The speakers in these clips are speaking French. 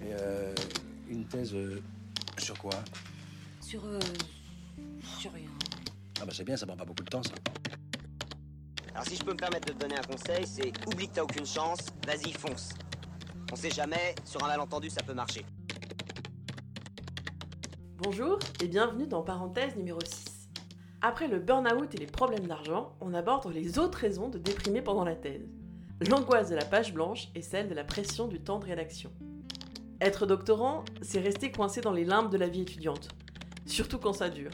Et euh, une thèse euh, sur quoi? Sur. euh, sur rien. Ah bah c'est bien, ça prend pas beaucoup de temps ça. Alors si je peux me permettre de te donner un conseil, c'est oublie que t'as aucune chance, vas-y fonce. On sait jamais, sur un malentendu ça peut marcher. Bonjour et bienvenue dans Parenthèse numéro 6. Après le burn-out et les problèmes d'argent, on aborde les autres raisons de déprimer pendant la thèse. L'angoisse de la page blanche et celle de la pression du temps de rédaction. Être doctorant, c'est rester coincé dans les limbes de la vie étudiante, surtout quand ça dure.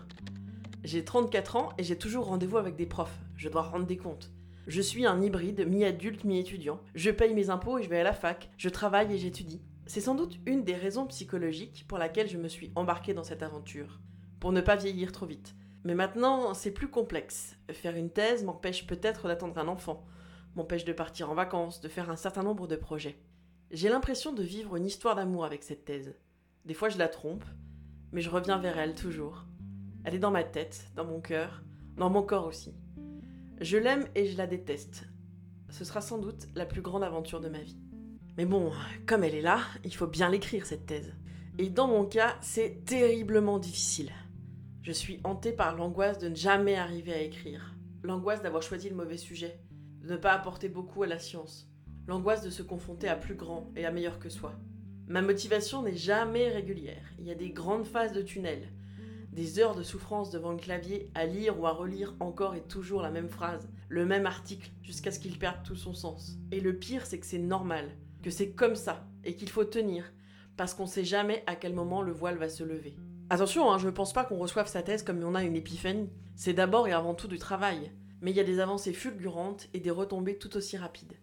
J'ai 34 ans et j'ai toujours rendez-vous avec des profs, je dois rendre des comptes. Je suis un hybride mi-adulte, mi-étudiant. Je paye mes impôts et je vais à la fac, je travaille et j'étudie. C'est sans doute une des raisons psychologiques pour laquelle je me suis embarquée dans cette aventure. Pour ne pas vieillir trop vite. Mais maintenant, c'est plus complexe. Faire une thèse m'empêche peut-être d'attendre un enfant, m'empêche de partir en vacances, de faire un certain nombre de projets. J'ai l'impression de vivre une histoire d'amour avec cette thèse. Des fois, je la trompe, mais je reviens vers elle toujours. Elle est dans ma tête, dans mon cœur, dans mon corps aussi. Je l'aime et je la déteste. Ce sera sans doute la plus grande aventure de ma vie. Mais bon, comme elle est là, il faut bien l'écrire cette thèse. Et dans mon cas, c'est terriblement difficile. Je suis hantée par l'angoisse de ne jamais arriver à écrire, l'angoisse d'avoir choisi le mauvais sujet, de ne pas apporter beaucoup à la science, l'angoisse de se confronter à plus grand et à meilleur que soi. Ma motivation n'est jamais régulière, il y a des grandes phases de tunnel, des heures de souffrance devant le clavier à lire ou à relire encore et toujours la même phrase, le même article, jusqu'à ce qu'il perde tout son sens. Et le pire, c'est que c'est normal, que c'est comme ça, et qu'il faut tenir, parce qu'on sait jamais à quel moment le voile va se lever. Attention, hein, je ne pense pas qu'on reçoive sa thèse comme on a une épiphanie. C'est d'abord et avant tout du travail. Mais il y a des avancées fulgurantes et des retombées tout aussi rapides.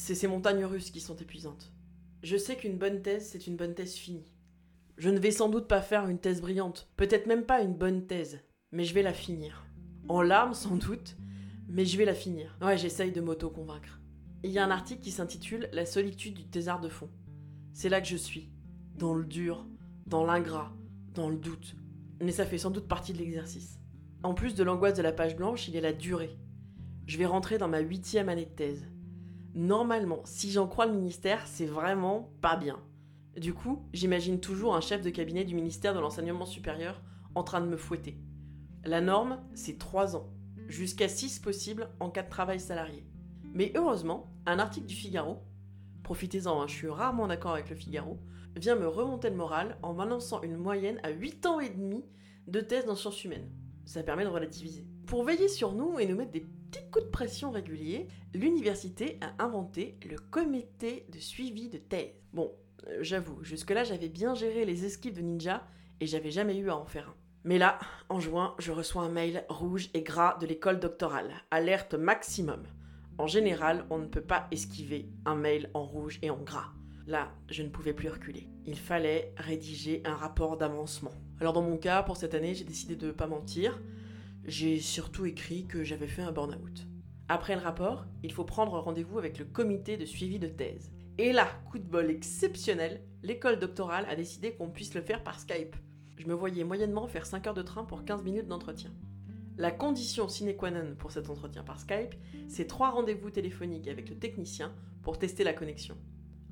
C'est ces montagnes russes qui sont épuisantes. Je sais qu'une bonne thèse, c'est une bonne thèse finie. Je ne vais sans doute pas faire une thèse brillante, peut-être même pas une bonne thèse, mais je vais la finir. En larmes sans doute, mais je vais la finir. Ouais, j'essaye de m'auto-convaincre. Il y a un article qui s'intitule La solitude du thésard de fond. C'est là que je suis, dans le dur, dans l'ingrat, dans le doute. Mais ça fait sans doute partie de l'exercice. En plus de l'angoisse de la page blanche, il y a la durée. Je vais rentrer dans ma huitième année de thèse. Normalement, si j'en crois le ministère, c'est vraiment pas bien. Du coup, j'imagine toujours un chef de cabinet du ministère de l'enseignement supérieur en train de me fouetter. La norme, c'est 3 ans, jusqu'à 6 possibles en cas de travail salarié. Mais heureusement, un article du Figaro, profitez-en, hein, je suis rarement d'accord avec le Figaro, vient me remonter le moral en m'annonçant une moyenne à 8 ans et demi de thèse dans sciences humaines. Ça permet de relativiser. Pour veiller sur nous et nous mettre des petits coups de pression réguliers, l'université a inventé le comité de suivi de thèse. Bon, euh, j'avoue, jusque-là j'avais bien géré les esquives de ninja et j'avais jamais eu à en faire un. Mais là, en juin, je reçois un mail rouge et gras de l'école doctorale. Alerte maximum. En général, on ne peut pas esquiver un mail en rouge et en gras. Là, je ne pouvais plus reculer. Il fallait rédiger un rapport d'avancement. Alors dans mon cas, pour cette année, j'ai décidé de ne pas mentir. J'ai surtout écrit que j'avais fait un burn-out. Après le rapport, il faut prendre rendez-vous avec le comité de suivi de thèse. Et là, coup de bol exceptionnel, l'école doctorale a décidé qu'on puisse le faire par Skype. Je me voyais moyennement faire 5 heures de train pour 15 minutes d'entretien. La condition sine qua non pour cet entretien par Skype, c'est 3 rendez-vous téléphoniques avec le technicien pour tester la connexion.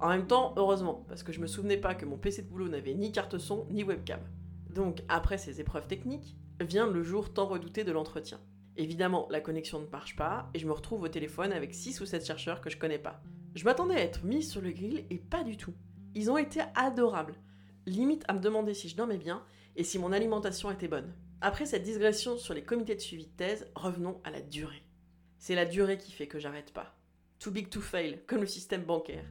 En même temps, heureusement, parce que je me souvenais pas que mon PC de boulot n'avait ni carte son ni webcam. Donc, après ces épreuves techniques, vient le jour tant redouté de l'entretien. Évidemment, la connexion ne marche pas et je me retrouve au téléphone avec 6 ou 7 chercheurs que je connais pas. Je m'attendais à être mise sur le grill et pas du tout. Ils ont été adorables. Limite à me demander si je dormais bien et si mon alimentation était bonne. Après cette digression sur les comités de suivi de thèse, revenons à la durée. C'est la durée qui fait que j'arrête pas. Too big to fail, comme le système bancaire.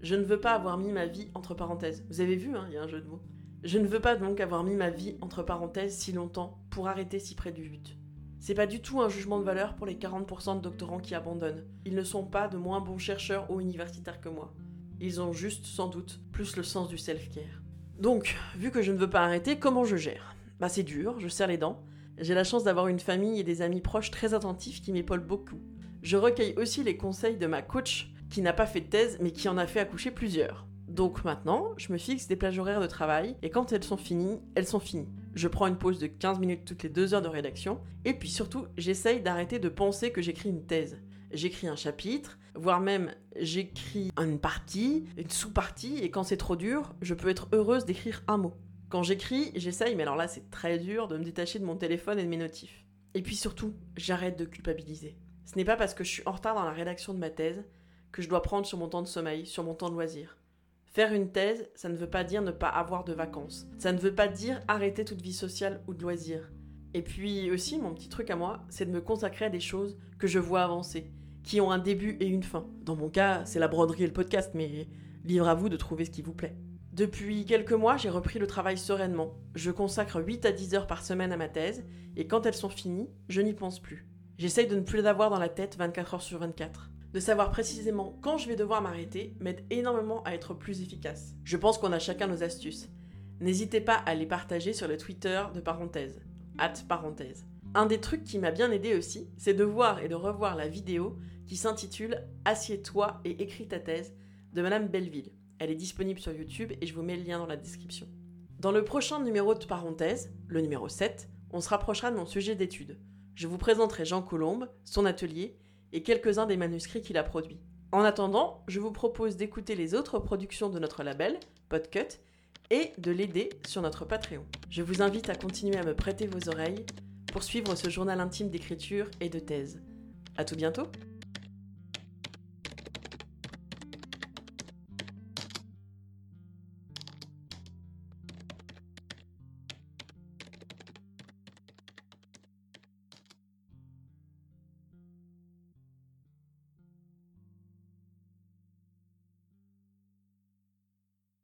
Je ne veux pas avoir mis ma vie entre parenthèses. Vous avez vu, hein, il y a un jeu de mots. Je ne veux pas donc avoir mis ma vie entre parenthèses si longtemps pour arrêter si près du but. C'est pas du tout un jugement de valeur pour les 40% de doctorants qui abandonnent. Ils ne sont pas de moins bons chercheurs ou universitaires que moi. Ils ont juste, sans doute, plus le sens du self-care. Donc, vu que je ne veux pas arrêter, comment je gère? Bah c'est dur, je serre les dents. J'ai la chance d'avoir une famille et des amis proches très attentifs qui m'épaulent beaucoup. Je recueille aussi les conseils de ma coach qui n'a pas fait de thèse mais qui en a fait accoucher plusieurs. Donc maintenant, je me fixe des plages horaires de travail et quand elles sont finies, elles sont finies. Je prends une pause de 15 minutes toutes les 2 heures de rédaction et puis surtout, j'essaye d'arrêter de penser que j'écris une thèse. J'écris un chapitre, voire même j'écris une partie, une sous-partie, et quand c'est trop dur, je peux être heureuse d'écrire un mot. Quand j'écris, j'essaye, mais alors là c'est très dur de me détacher de mon téléphone et de mes notifs. Et puis surtout, j'arrête de culpabiliser. Ce n'est pas parce que je suis en retard dans la rédaction de ma thèse que je dois prendre sur mon temps de sommeil, sur mon temps de loisir. Faire une thèse, ça ne veut pas dire ne pas avoir de vacances. Ça ne veut pas dire arrêter toute vie sociale ou de loisirs. Et puis aussi, mon petit truc à moi, c'est de me consacrer à des choses que je vois avancer, qui ont un début et une fin. Dans mon cas, c'est la broderie et le podcast, mais libre à vous de trouver ce qui vous plaît. Depuis quelques mois, j'ai repris le travail sereinement. Je consacre 8 à 10 heures par semaine à ma thèse, et quand elles sont finies, je n'y pense plus. J'essaye de ne plus les avoir dans la tête 24 heures sur 24. De savoir précisément quand je vais devoir m'arrêter m'aide énormément à être plus efficace. Je pense qu'on a chacun nos astuces. N'hésitez pas à les partager sur le Twitter de parenthèse. Hâte parenthèse. Un des trucs qui m'a bien aidé aussi, c'est de voir et de revoir la vidéo qui s'intitule Assieds-toi et écris ta thèse de Madame Belleville. Elle est disponible sur YouTube et je vous mets le lien dans la description. Dans le prochain numéro de parenthèse, le numéro 7, on se rapprochera de mon sujet d'étude. Je vous présenterai Jean Colombe, son atelier et quelques-uns des manuscrits qu'il a produits. En attendant, je vous propose d'écouter les autres productions de notre label, Podcut, et de l'aider sur notre Patreon. Je vous invite à continuer à me prêter vos oreilles pour suivre ce journal intime d'écriture et de thèse. À tout bientôt!